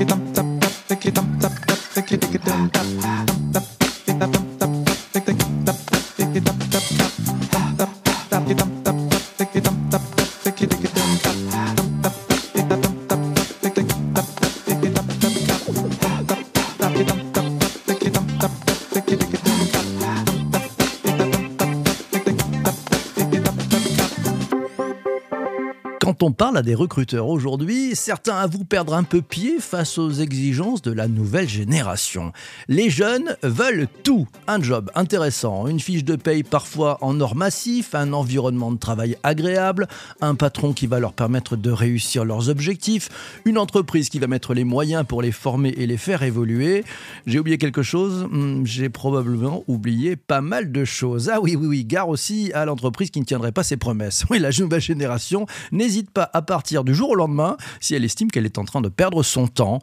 on parle à des recruteurs aujourd'hui, certains avouent perdre un peu pied face aux exigences de la nouvelle génération. Les jeunes veulent tout. Un job intéressant, une fiche de paye parfois en or massif, un environnement de travail agréable, un patron qui va leur permettre de réussir leurs objectifs, une entreprise qui va mettre les moyens pour les former et les faire évoluer. J'ai oublié quelque chose? Hmm, J'ai probablement oublié pas mal de choses. Ah oui, oui, oui, gare aussi à l'entreprise qui ne tiendrait pas ses promesses. Oui, la nouvelle génération n'hésite pas à partir du jour au lendemain si elle estime qu'elle est en train de perdre son temps.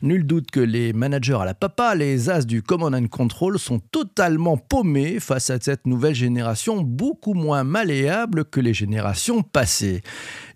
Nul doute que les managers à la papa, les as du Command and Control, sont totalement paumés face à cette nouvelle génération beaucoup moins malléable que les générations passées.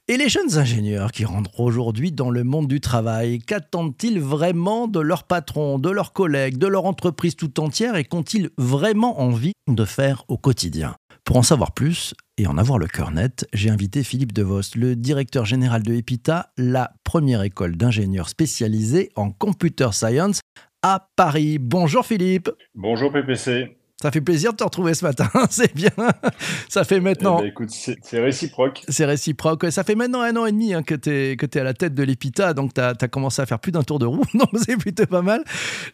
Et les jeunes ingénieurs qui rentrent aujourd'hui dans le monde du travail, qu'attendent-ils vraiment de leur patron, de leurs collègues, de leur entreprise tout entière et qu'ont-ils vraiment envie de faire au quotidien? Pour en savoir plus, et en avoir le cœur net, j'ai invité Philippe Devos, le directeur général de EPITA, la première école d'ingénieurs spécialisée en computer science à Paris. Bonjour Philippe. Bonjour PPC. Ça fait plaisir de te retrouver ce matin, c'est bien. Ça fait maintenant. Eh ben, écoute, c'est réciproque. C'est réciproque. Ça fait maintenant un an et demi hein, que tu es, es, à la tête de l'EPITA, donc tu as, commencé à faire plus d'un tour de roue, donc c'est plutôt pas mal.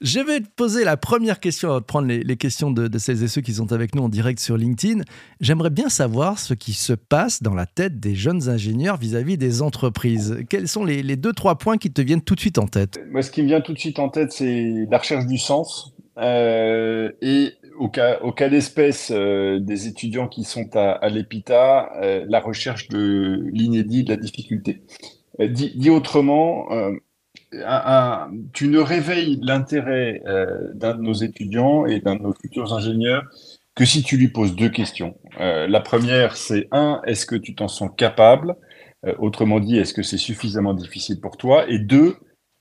Je vais te poser la première question, avant de prendre les, questions de, de, celles et ceux qui sont avec nous en direct sur LinkedIn. J'aimerais bien savoir ce qui se passe dans la tête des jeunes ingénieurs vis-à-vis des entreprises. Quels sont les, les deux, trois points qui te viennent tout de suite en tête? Moi, ce qui me vient tout de suite en tête, c'est la recherche du sens. Euh, et au cas, d'espèce euh, des étudiants qui sont à, l'EPITA, euh, la recherche de l'inédit, de la difficulté. Euh, dit, autrement, tu ne réveilles l'intérêt d'un de nos étudiants et d'un de nos futurs ingénieurs que si tu lui poses deux questions. la première, c'est un, est-ce que tu t'en sens capable? Autrement dit, est-ce que c'est suffisamment difficile pour toi? Et deux,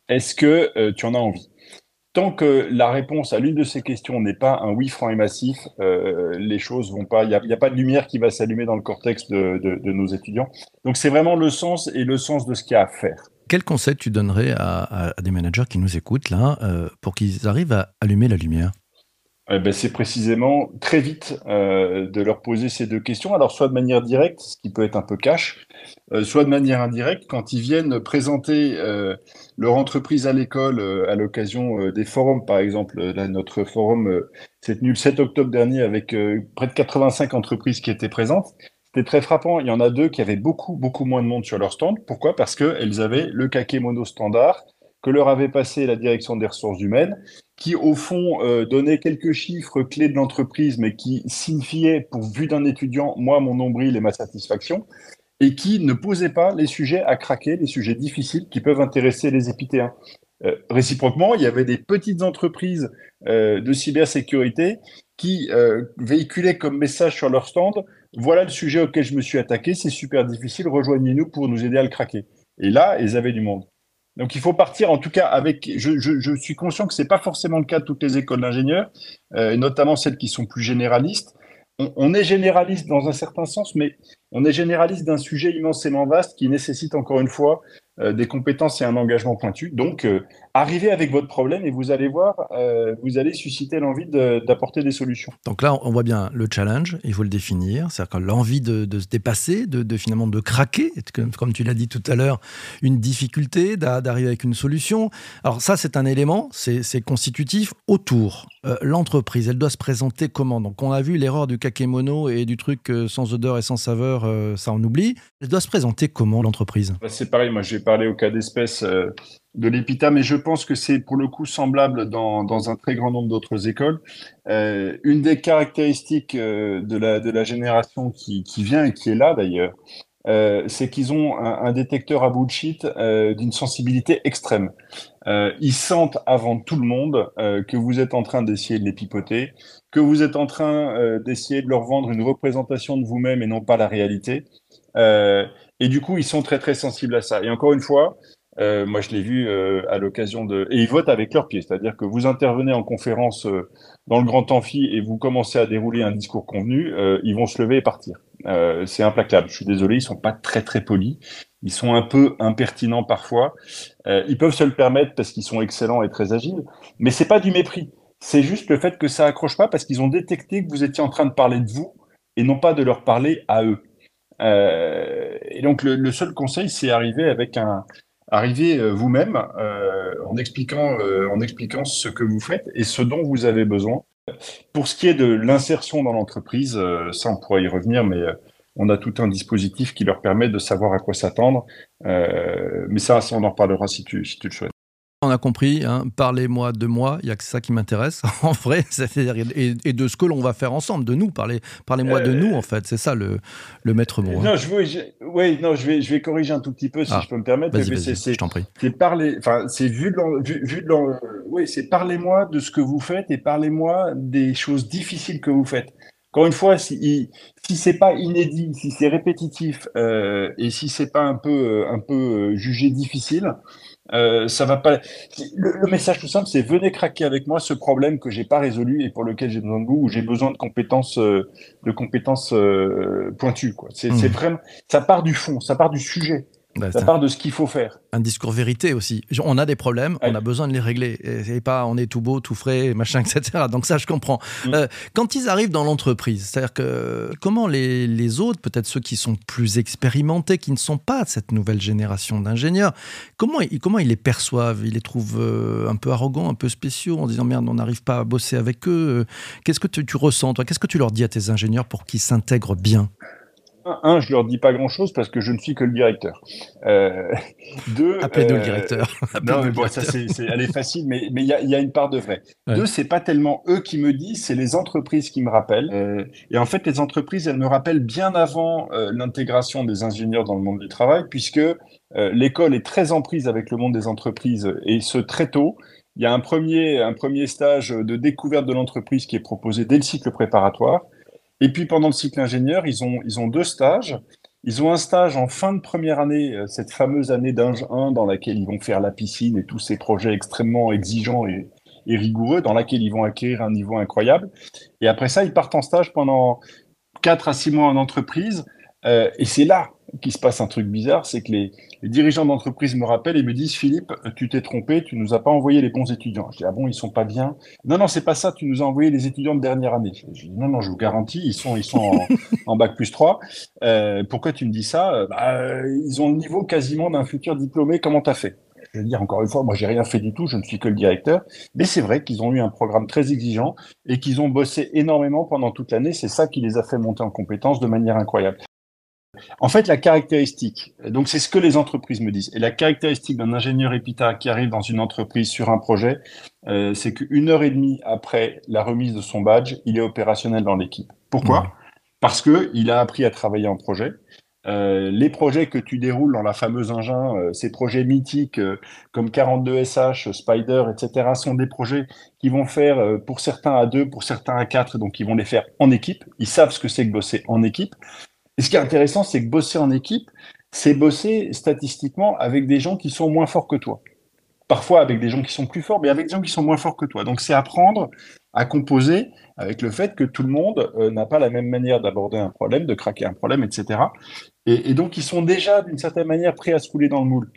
est-ce que tu en as envie? Tant que la réponse à l'une de ces questions n'est pas un oui franc et massif, euh, les choses vont pas. Il n'y a, pas de lumière qui va s'allumer dans le cortex de, nos étudiants. Donc c'est vraiment le sens et le sens de ce qu'il y a à faire. Quel conseil tu donnerais à, des managers qui nous écoutent là euh, pour qu'ils arrivent à allumer la lumière? Eh ben, c'est précisément très vite euh, de leur poser ces deux questions. Alors, soit de manière directe, ce qui peut être un peu cash, euh, soit de manière indirecte, quand ils viennent présenter euh, leur entreprise à l'école à l'occasion des forums, par exemple. Là, notre forum s'est tenu le 7 octobre dernier avec près de 85 entreprises qui étaient présentes. C'était très frappant. Il y en a deux qui avaient beaucoup, beaucoup moins de monde sur leur stand. Pourquoi? Parce qu'elles avaient le kakémono standard que leur avait passé la direction des ressources humaines, qui au fond euh, donnait quelques chiffres clés de l'entreprise, mais qui signifiaient, pour vue d'un étudiant, moi, mon nombril et ma satisfaction, et qui ne posait pas les sujets à craquer, les sujets difficiles qui peuvent intéresser les épithéens. Euh, réciproquement, il y avait des petites entreprises euh, de cybersécurité qui véhiculaient comme message sur leur stand voilà le sujet auquel je me suis attaqué, c'est super difficile, rejoignez-nous pour nous aider à le craquer. Et là, ils avaient du monde. Donc il faut partir en tout cas avec. Je, suis conscient que c'est pas forcément le cas de toutes les écoles d'ingénieurs, euh, notamment celles qui sont plus généralistes. On, est généraliste dans un certain sens, mais on est généraliste d'un sujet immensément vaste qui nécessite encore une fois euh, des compétences et un engagement pointu. Donc, euh, arrivez avec votre problème et vous allez voir, euh, vous allez susciter l'envie d'apporter des solutions. Donc là, on voit bien le challenge, il faut le définir, c'est-à-dire l'envie de, se dépasser, de, de, finalement de craquer, comme tu l'as dit tout à l'heure, une difficulté d'arriver avec une solution. Alors ça, c'est un élément, c'est constitutif autour. L'entreprise, elle doit se présenter comment? Donc on a vu l'erreur du kakémono et du truc sans odeur et sans saveur, ça on oublie. Elle doit se présenter comment l'entreprise? Bah, C'est pareil, moi j'ai parler au cas d'espèce euh, de l'EPITA, mais je pense que c'est pour le coup semblable dans, dans un très grand nombre d'autres écoles. Euh, une des caractéristiques euh, de, la, de la génération qui, qui vient et qui est là d'ailleurs, c'est qu'ils ont un, détecteur à bullshit d'une sensibilité extrême. ils sentent avant tout le monde que vous êtes en train d'essayer de les pipoter, que vous êtes en train d'essayer de leur vendre une représentation de vous-même et non pas la réalité. Euh, et du coup, ils sont très très sensibles à ça. Et encore une fois, Euh, moi, je l'ai vu euh, à l'occasion de... Et ils votent avec leurs pieds, c'est-à-dire que vous intervenez en conférence euh, dans le grand amphi et vous commencez à dérouler un discours convenu, ils vont se lever et partir. C'est implacable. Je suis désolé, ils sont pas très très polis. Ils sont un peu impertinents parfois. ils peuvent se le permettre parce qu'ils sont excellents et très agiles, mais c'est pas du mépris. C'est juste le fait que ça accroche pas parce qu'ils ont détecté que vous étiez en train de parler de vous et non pas de leur parler à eux. Euh, et donc le, le seul conseil, c'est arriver avec un, arriver euh, vous-même euh, en expliquant, euh, en expliquant ce que vous faites et ce dont vous avez besoin. Pour ce qui est de l'insertion dans l'entreprise, ça on pourra y revenir, mais on a tout un dispositif qui leur permet de savoir à quoi s'attendre. mais ça, on en reparlera si tu le souhaites on a compris, hein, parlez-moi de moi, il n'y a que ça qui m'intéresse, en vrai, et, et, de ce que l'on va faire ensemble, de nous, parlez, parlez-moi de nous, en fait, c'est ça le, le maître mot. Hein. Non, je, oui, non, je vais, je vais corriger un tout petit peu, si ah, je peux me permettre. Vas-y, vas je t'en prie. C'est parler, enfin, c'est vu de, vu, vu de oui, c'est parlez-moi de ce que vous faites et parlez-moi des choses difficiles que vous faites. Encore une fois, si, si c'est pas inédit, si c'est répétitif euh, et si c'est pas un peu, euh, un peu euh, jugé difficile, euh, ça va pas. Le, message tout simple, c'est venez craquer avec moi ce problème que j'ai pas résolu et pour lequel j'ai besoin de vous ou j'ai besoin de compétences, euh, de compétences euh, pointues. Quoi. C'est, c'est mmh. vraiment, ça part du fond, ça part du sujet. Bah, ça part de ce qu'il faut faire. Un discours vérité aussi. On a des problèmes, on a besoin de les régler. Et, pas on est tout beau, tout frais, machin, etc. Donc ça, je comprends. Mm. Euh, quand ils arrivent dans l'entreprise, c'est-à-dire que comment les, les autres, peut-être ceux qui sont plus expérimentés, qui ne sont pas de cette nouvelle génération d'ingénieurs, comment, comment ils les perçoivent? Ils les trouvent euh, un peu arrogants, un peu spéciaux, en disant merde, on n'arrive pas à bosser avec eux. Qu'est-ce que tu, tu ressens, toi? Qu'est-ce que tu leur dis à tes ingénieurs pour qu'ils s'intègrent bien? Un, je leur dis pas grand-chose parce que je ne suis que le directeur. Euh, deux, appelez-nous le euh, directeur. non, mais bon, ça c'est, elle est facile, mais mais il y a, y a, une part de vrai. Deux, c'est pas tellement eux qui me disent, c'est les entreprises qui me rappellent. Euh, et en fait, les entreprises, elles me rappellent bien avant euh, l'intégration des ingénieurs dans le monde du travail, puisque euh, l'école est très en prise avec le monde des entreprises et ce très tôt. Il y a un premier, un premier stage de découverte de l'entreprise qui est proposé dès le cycle préparatoire. Et puis pendant le cycle ingénieur, ils ont, ils ont deux stages. Ils ont un stage en fin de première année, euh, cette fameuse année d'Inge 1 dans laquelle ils vont faire la piscine et tous ces projets extrêmement exigeants et, rigoureux, dans laquelle ils vont acquérir un niveau incroyable. Et après ça, ils partent en stage pendant 4 à 6 mois en entreprise. Euh, et c'est là qu'il se passe un truc bizarre, c'est que les, les dirigeants d'entreprise me rappellent et me disent Philippe, tu t'es trompé, tu nous as pas envoyé les bons étudiants. Je dis ah bon, ils sont pas bien? Non non, c'est pas ça, tu nous as envoyé les étudiants de dernière année. Je dis non non, je vous garantis, ils sont ils sont en, en bac plus 3. Euh, pourquoi tu me dis ça? Bah, Ils ont le niveau quasiment d'un futur diplômé. Comment t'as fait? Je veux dire encore une fois, moi j'ai rien fait du tout, je ne suis que le directeur, mais c'est vrai qu'ils ont eu un programme très exigeant et qu'ils ont bossé énormément pendant toute l'année. C'est ça qui les a fait monter en compétences de manière incroyable. En fait, la caractéristique, donc c'est ce que les entreprises me disent, et la caractéristique d'un ingénieur EPITA qui arrive dans une entreprise sur un projet, euh, c'est qu'une heure et demie après la remise de son badge, il est opérationnel dans l'équipe. Pourquoi? Parce que il a appris à travailler en projet. Euh, les projets que tu déroules dans la fameuse engin, euh, ces projets mythiques comme 42SH, Spider, etc., sont des projets qui vont faire pour certains à deux, pour certains à quatre, donc ils vont les faire en équipe. Ils savent ce que c'est que bosser en équipe. Et ce qui est intéressant, c'est que bosser en équipe, c'est bosser statistiquement avec des gens qui sont moins forts que toi. Parfois avec des gens qui sont plus forts, mais avec des gens qui sont moins forts que toi. Donc c'est apprendre à composer avec le fait que tout le monde euh, n'a pas la même manière d'aborder un problème, de craquer un problème, etc. Et, donc ils sont déjà d'une certaine manière prêts à se couler dans le moule.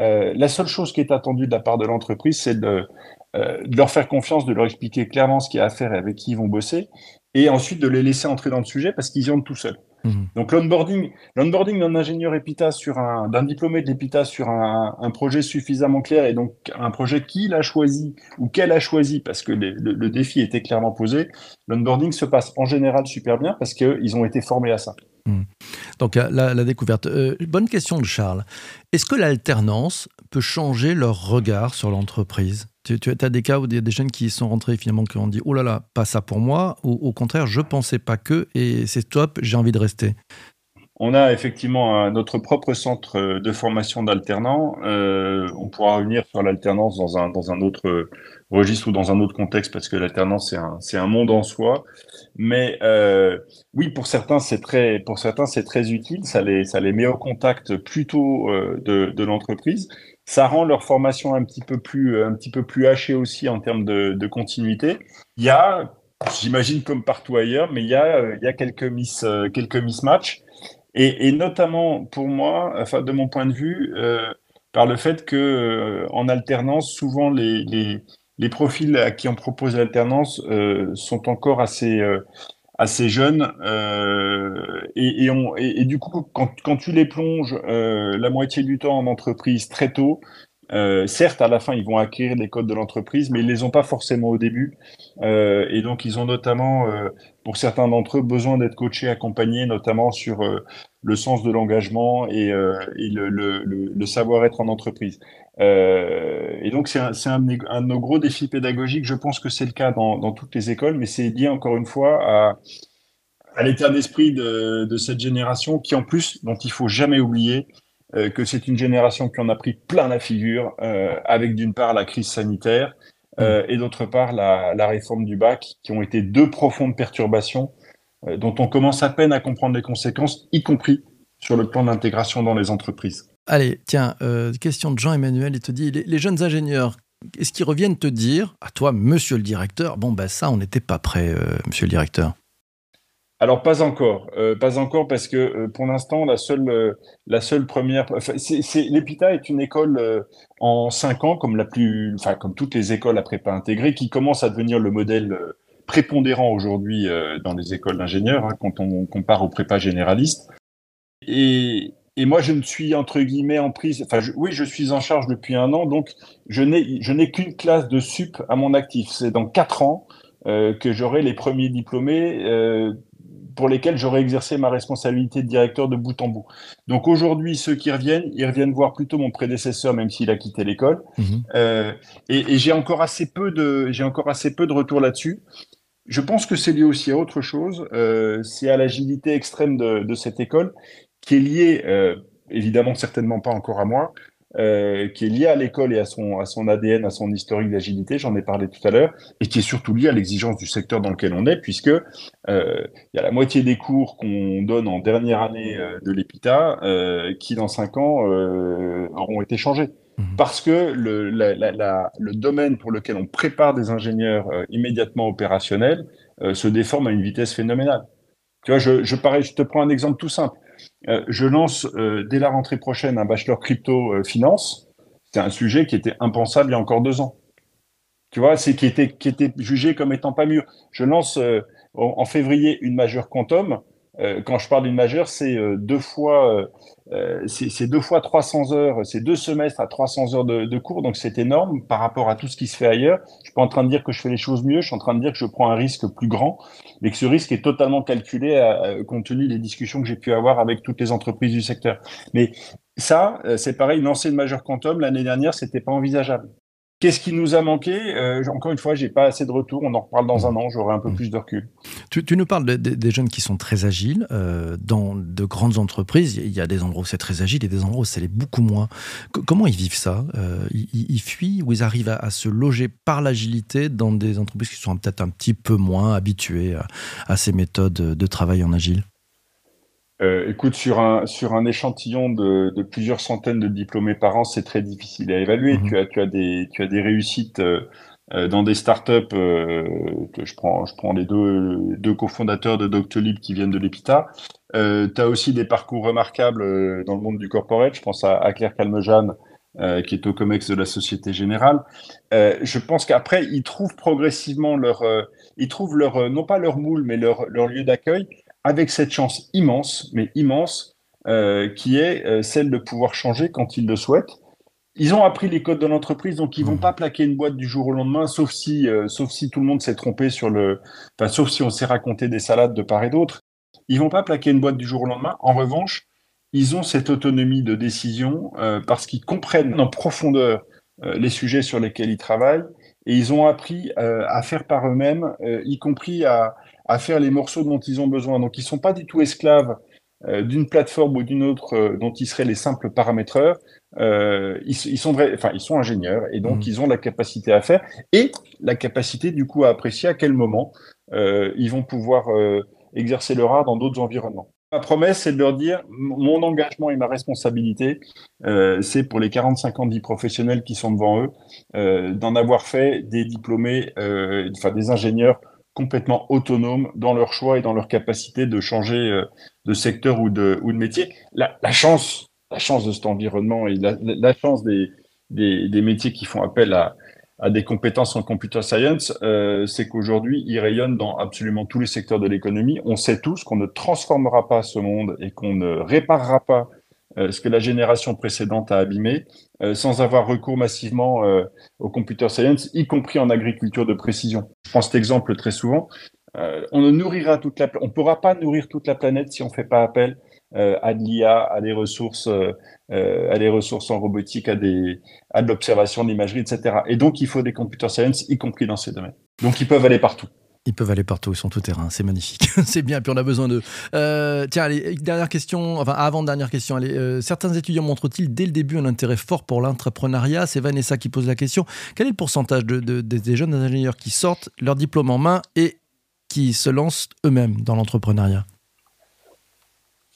Euh, la seule chose qui est attendue de la part de l'entreprise, c'est de, euh, de leur faire confiance, de leur expliquer clairement ce qu'il y a à faire et avec qui ils vont bosser, et ensuite de les laisser entrer dans le sujet parce qu'ils y ont tout seuls. Mhm. Donc l'onboarding, l'onboarding d'un ingénieur EPITA sur un, d'un diplômé de l'EPITA sur un, un, projet suffisamment clair et donc un projet qu'il a choisi ou qu'elle a choisi parce que le, le, défi était clairement posé, l'onboarding se passe en général super bien parce qu'ils ont été formés à ça. Mhm. Donc la, la découverte. Euh, bonne question de Charles. Est-ce que l'alternance peut changer leur regard sur l'entreprise tu, as des cas où il y a des jeunes qui sont rentrés finalement qui ont dit oh là là pas ça pour moi ou au contraire je pensais pas que et c'est top j'ai envie de rester on a effectivement notre propre centre de formation d'alternants. Euh, on pourra revenir sur l'alternance dans un, dans un autre registre ou dans un autre contexte parce que l'alternance c'est un, c'est un monde en soi. Mais euh, oui, pour certains c'est très, pour certains c'est très utile. Ça les, ça les met au contact plutôt euh, de, de l'entreprise. Ça rend leur formation un petit peu plus, un petit peu plus hachée aussi en termes de, continuité. Il y a, j'imagine comme partout ailleurs, mais il y a, il y a quelques miss, quelques mismatchs. Et, notamment pour moi, de mon point de vue, euh, par le fait que euh, en alternance, souvent les, profils à qui on propose l'alternance euh, sont encore assez euh, assez jeunes et, et, on, et, du coup quand, quand tu les plonges la moitié du temps en entreprise très tôt, euh, certes, à la fin, ils vont acquérir les codes de l'entreprise, mais ils les ont pas forcément au début. Euh, et donc, ils ont notamment, euh, pour certains d'entre eux, besoin d'être coachés, accompagnés, notamment sur euh, le sens de l'engagement et, euh, et le, le, le, savoir-être en entreprise. et donc, c'est un, un, un, de nos gros défis pédagogiques. Je pense que c'est le cas dans, dans, toutes les écoles, mais c'est lié encore une fois à, à l'état d'esprit de, de cette génération qui, en plus, dont il faut jamais oublier, euh, que c'est une génération qui en a pris plein la figure, euh, avec d'une part la crise sanitaire euh, et d'autre part la, la, réforme du bac, qui ont été deux profondes perturbations dont on commence à peine à comprendre les conséquences, y compris sur le plan d'intégration dans les entreprises. Allez, tiens, euh, question de Jean-Emmanuel, il te dit, les, les jeunes ingénieurs, est-ce qu'ils reviennent te dire, à toi, monsieur le directeur, bon, ben ça, on n'était pas prêt, euh, monsieur le directeur alors pas encore, euh, pas encore parce que euh, pour l'instant la seule, euh, la seule première, enfin, c'est, l'EPITA est une école euh, en cinq ans comme la plus, enfin comme toutes les écoles à prépa intégrée qui commence à devenir le modèle euh, prépondérant aujourd'hui dans les écoles d'ingénieurs hein, quand on compare aux prépa généralistes. Et, et moi je ne suis entre guillemets en prise, enfin je, oui je suis en charge depuis un an donc je n'ai, je n'ai qu'une classe de sup à mon actif. C'est dans quatre ans que j'aurai les premiers diplômés pour lesquels j'aurais exercé ma responsabilité de directeur de bout en bout. Donc aujourd'hui, ceux qui reviennent, ils reviennent voir plutôt mon prédécesseur, même s'il a quitté l'école. Mmh. Euh, et, et j'ai encore assez peu de, j'ai encore assez peu de retours là-dessus. Je pense que c'est lié aussi à autre chose. Euh, c'est à l'agilité extrême de, cette école, qui est liée, euh, évidemment, certainement pas encore à moi, euh, qui est lié à l'école et à son, à son ADN, à son historique d'agilité, j'en ai parlé tout à l'heure, et qui est surtout lié à l'exigence du secteur dans lequel on est, puisque il y a la moitié des cours qu'on donne en dernière année de l'EPITA qui, dans cinq ans, auront été changés. Mmh. Parce que le, domaine pour lequel on prépare des ingénieurs immédiatement opérationnels se déforme à une vitesse phénoménale. Tu vois, je, te prends un exemple tout simple. Euh, je lance euh, dès la rentrée prochaine un bachelor crypto euh, finance. C'est un sujet qui était impensable il y a encore deux ans. Tu vois, c'est qui était qui était jugé comme étant pas mûr. Je lance en février une majeure quantum. Quand je parle d'une majeure, c'est deux fois c'est deux fois 300 heures, c'est deux semestres à 300 heures de, de cours, donc c'est énorme par rapport à tout ce qui se fait ailleurs. Je suis pas en train de dire que je fais les choses mieux, je suis en train de dire que je prends un risque plus grand, mais que ce risque est totalement calculé à, à, compte tenu des discussions que j'ai pu avoir avec toutes les entreprises du secteur. Mais ça, c'est pareil, lancer une majeure quantum l'année dernière, c'était pas envisageable. Qu'est-ce qui nous a manqué? Euh, Encore une fois, j'ai pas assez de retour. On en reparle dans un an. J'aurai un peu mmh. plus de recul. Tu, tu nous parles de, de, des jeunes qui sont très agiles euh, dans de grandes entreprises. Il y a des endroits où c'est très agile et des endroits où c'est beaucoup moins. C comment ils vivent ça? Euh, ils, ils, fuient ou ils arrivent à, à se loger par l'agilité dans des entreprises qui sont peut-être un petit peu moins habituées à, à ces méthodes de travail en agile? Euh, écoute, sur un, sur un échantillon de, de, plusieurs centaines de diplômés par an, c'est très difficile à évaluer. Mmh. Tu, as, tu, as des, tu as des réussites euh, euh dans des startups. Euh, je, prends, je prends les deux, deux cofondateurs de Doctolib qui viennent de l'EPITA. Euh, tu as aussi des parcours remarquables euh, dans le monde du corporate. Je pense à, à Claire Calmejane, qui est au COMEX de la Société Générale. je pense qu'après, ils trouvent progressivement leur, ils trouvent leur, non pas leur moule, mais leur, leur lieu d'accueil avec cette chance immense, mais immense, euh, qui est euh, celle de pouvoir changer quand ils le souhaitent. Ils ont appris les codes de l'entreprise, donc ils vont mmh. pas plaquer une boîte du jour au lendemain, sauf si, euh, sauf si tout le monde s'est trompé sur le, enfin, sauf si on s'est raconté des salades de part et d'autre. Ils vont pas plaquer une boîte du jour au lendemain. En revanche, ils ont cette autonomie de décision parce qu'ils comprennent en profondeur les sujets sur lesquels ils travaillent et ils ont appris à faire par eux-mêmes, y compris à, à faire les morceaux dont ils ont besoin. Donc, ils sont pas du tout esclaves euh, d'une plateforme ou d'une autre euh, dont ils seraient les simples paramétreurs. Euh, ils, ils, sont vrais, enfin, ils sont ingénieurs et donc mmh. ils ont la capacité à faire et la capacité du coup à apprécier à quel moment ils vont pouvoir exercer leur art dans d'autres environnements. Ma promesse, c'est de leur dire mon engagement et ma responsabilité, euh, c'est pour les 45 ans de vie professionnelle qui sont devant eux, euh, d'en avoir fait des diplômés, euh, enfin des ingénieurs complètement autonomes dans leur choix et dans leur capacité de changer de secteur ou de, ou de métier. La, chance, la chance de cet environnement et la, chance des, des, métiers qui font appel à, à des compétences en computer science, euh, c'est qu'aujourd'hui, il rayonne dans absolument tous les secteurs de l'économie. On sait tous qu'on ne transformera pas ce monde et qu'on ne réparera pas euh, ce que la génération précédente a abîmé euh, sans avoir recours massivement euh, au computer science, y compris en agriculture de précision. Je prends cet exemple très souvent. Euh, on ne nourrira toute la, on pourra pas nourrir toute la planète si on fait pas appel euh, à de l'IA, à des ressources, euh, à des ressources en robotique, à des, à de l'observation, de l'imagerie, etc. Et donc il faut des computer science, y compris dans ces domaines. Donc ils peuvent aller partout. Ils peuvent aller partout, ils sont tout terrain, c'est magnifique, c'est bien, puis on a besoin d'eux. Euh, tiens, allez, dernière question, enfin avant-dernière question, allez, euh, certains étudiants montrent-ils dès le début un intérêt fort pour l'entrepreneuriat? C'est Vanessa qui pose la question. Quel est le pourcentage de, de, des jeunes ingénieurs qui sortent leur diplôme en main et qui se lancent eux-mêmes dans l'entrepreneuriat?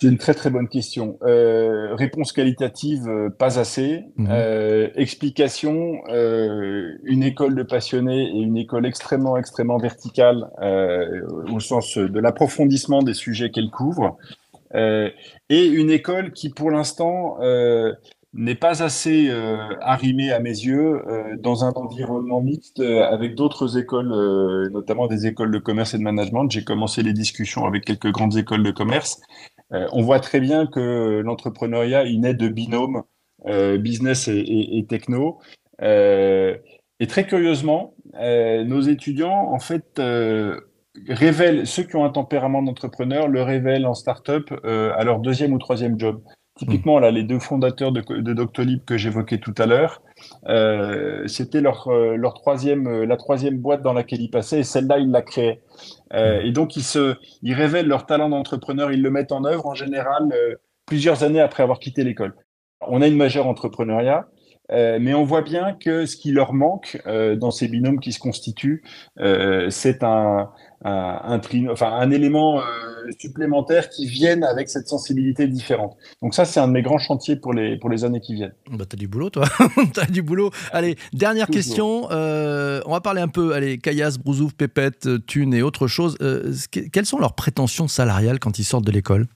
C'est une très très bonne question. Euh, réponse qualitative, euh, pas assez. Mmh. Euh, explication, euh, une école de passionnés et une école extrêmement extrêmement verticale au sens de l'approfondissement des sujets qu'elle couvre. et une école qui pour l'instant n'est pas assez arrimée à mes yeux dans un environnement mixte avec d'autres écoles, notamment des écoles de commerce et de management. J'ai commencé les discussions avec quelques grandes écoles de commerce. Euh, on voit très bien que l'entrepreneuriat, il naît de binômes euh, business et, techno. Euh, et très curieusement, nos étudiants, en fait, révèlent, ceux qui ont un tempérament d'entrepreneur, le révèlent en start-up à leur deuxième ou troisième job. Typiquement, là, les deux fondateurs de, Doctolib que j'évoquais tout à l'heure, euh, c'était leur, euh, troisième, euh, la troisième boîte dans laquelle ils passaient, et celle-là, ils la créaient. Et donc, ils, se, ils révèlent leur talent d'entrepreneur, ils le mettent en œuvre en général plusieurs années après avoir quitté l'école. On a une majeure entrepreneuriat, mais on voit bien que ce qui leur manque dans ces binômes qui se constituent, c'est un, un, un, enfin, un élément supplémentaire qui vienne avec cette sensibilité différente. Donc ça, c'est un de mes grands chantiers pour les, pour les années qui viennent. Bah, t'as du boulot, toi. t'as du boulot. Allez, dernière Toujours. question. on va parler un peu, allez, Caillasse, Brousouf, Pépette, Thune et autre chose. quelles sont leurs prétentions salariales quand ils sortent de l'école?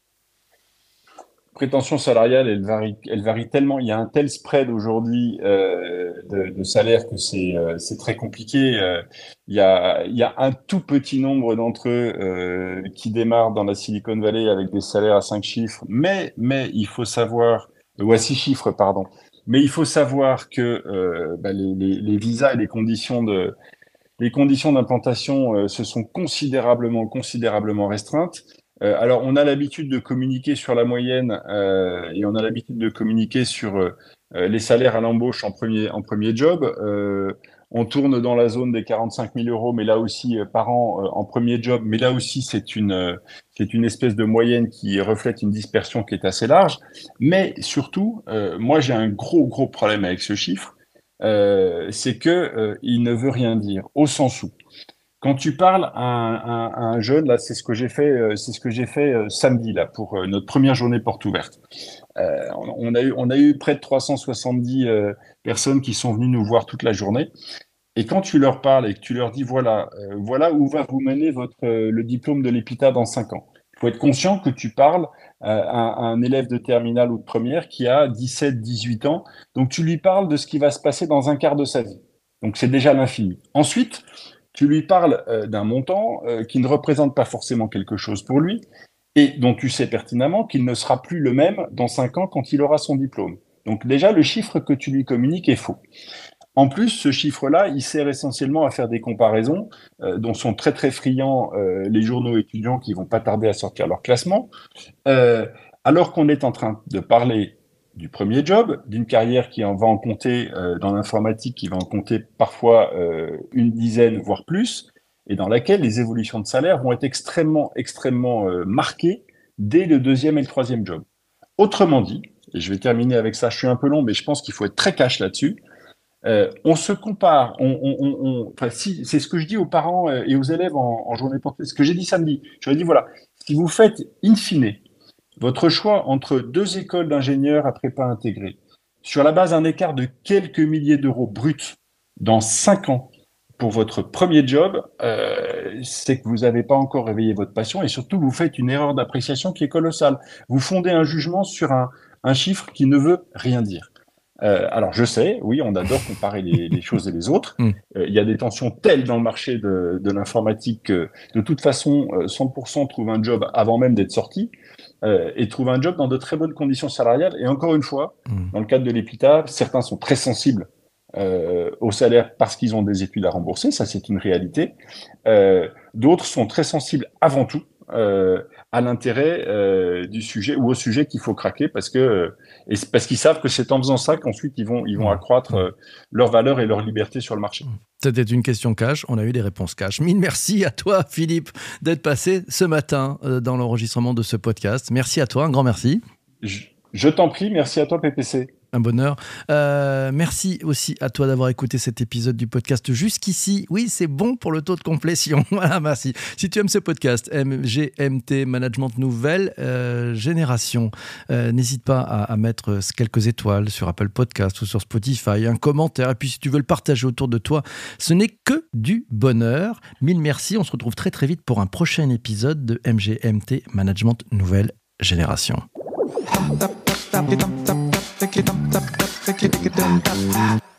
Prétention salariale, elle varie, elle varie tellement. Il y a un tel spread aujourd'hui euh, de, de salaire que c'est euh, très compliqué. Euh, il y a il y a un tout petit nombre d'entre eux euh, qui démarrent dans la Silicon Valley avec des salaires à cinq chiffres, mais mais il faut savoir ou à six chiffres pardon. Mais il faut savoir que euh, bah, les, les, les, visas et les conditions de les conditions d'implantation euh, se sont considérablement considérablement restreintes. Euh, alors, on a l'habitude de communiquer sur la moyenne euh, et on a l'habitude de communiquer sur euh, les salaires à l'embauche en premier, en premier job. Euh, on tourne dans la zone des 45 000 euros, mais là aussi par an en premier job. Mais là aussi, c'est une, c'est une espèce de moyenne qui reflète une dispersion qui est assez large. Mais surtout, moi, j'ai un gros, gros problème avec ce chiffre. c'est que il ne veut rien dire au sens où quand tu parles à un, jeune, là, c'est ce que j'ai fait, euh, c'est ce que j'ai fait euh, samedi là pour euh, notre première journée porte ouverte. On, a eu, on a eu près de 370 euh, personnes qui sont venues nous voir toute la journée. Et quand tu leur parles et que tu leur dis voilà, voilà où va vous mener votre le diplôme de l'EPITA dans cinq ans. Il faut être conscient que tu parles à un élève de terminale ou de première qui a 17, 18 ans. Donc tu lui parles de ce qui va se passer dans un quart de sa vie. Donc c'est déjà l'infini. Ensuite, tu lui parles euh, d'un montant euh, qui ne représente pas forcément quelque chose pour lui et dont tu sais pertinemment qu'il ne sera plus le même dans cinq ans quand il aura son diplôme. Donc déjà, le chiffre que tu lui communiques est faux. En plus, ce chiffre-là, il sert essentiellement à faire des comparaisons euh, dont sont très très friands les journaux étudiants qui vont pas tarder à sortir leur classement, alors qu'on est en train de parler du premier job, d'une carrière qui en va en compter euh, dans l'informatique, qui va en compter parfois euh, une dizaine, voire plus, et dans laquelle les évolutions de salaire vont être extrêmement, extrêmement euh, marquées dès le deuxième et le troisième job. Autrement dit, et je vais terminer avec ça, je suis un peu long, mais je pense qu'il faut être très cash là-dessus. On se compare, c'est ce que je dis aux parents et aux élèves en, en journée portée, ce que j'ai dit samedi. Je leur ai dit, voilà, si vous faites in fine votre choix entre deux écoles d'ingénieurs à prépa intégrée, sur la base d'un écart de quelques milliers d'euros bruts dans cinq ans pour votre premier job, euh, c'est que vous n'avez pas encore réveillé votre passion et surtout vous faites une erreur d'appréciation qui est colossale. Vous fondez un jugement sur un, un chiffre qui ne veut rien dire. Euh, alors je sais, oui, on adore comparer les, les choses et les autres. Mm. Euh, il y a des tensions telles dans le marché de, de l'informatique que de toute façon, 100% euh, trouvent un job avant même d'être sorti euh, et trouvent un job dans de très bonnes conditions salariales. Et encore une fois, mm. dans le cadre de l'EPITA, certains sont très sensibles euh, au salaire parce qu'ils ont des études à rembourser, ça c'est une réalité. Euh, D'autres sont très sensibles avant tout euh, à l'intérêt euh, du sujet ou au sujet qu'il faut craquer parce que et parce qu'ils savent que c'est en faisant ça qu'ensuite ils vont ils vont accroître euh, leur valeur et leur liberté sur le marché. C'était une question cash, on a eu des réponses cash. Mille merci à toi Philippe d'être passé ce matin euh, dans l'enregistrement de ce podcast. Merci à toi, un grand merci. Je, je t'en prie, merci à toi PPC un bonheur. Euh, merci aussi à toi d'avoir écouté cet épisode du podcast jusqu'ici. Oui, c'est bon pour le taux de complétion. voilà, merci. Si tu aimes ce podcast, MGMT Management Nouvelle euh, Génération, euh, n'hésite pas à, mettre quelques étoiles sur Apple Podcast ou sur Spotify, un commentaire. Et puis, si tu veux le partager autour de toi, ce n'est que du bonheur. Mille merci. On se retrouve très très vite pour un prochain épisode de MGMT Management Nouvelle Génération. Tick tick tick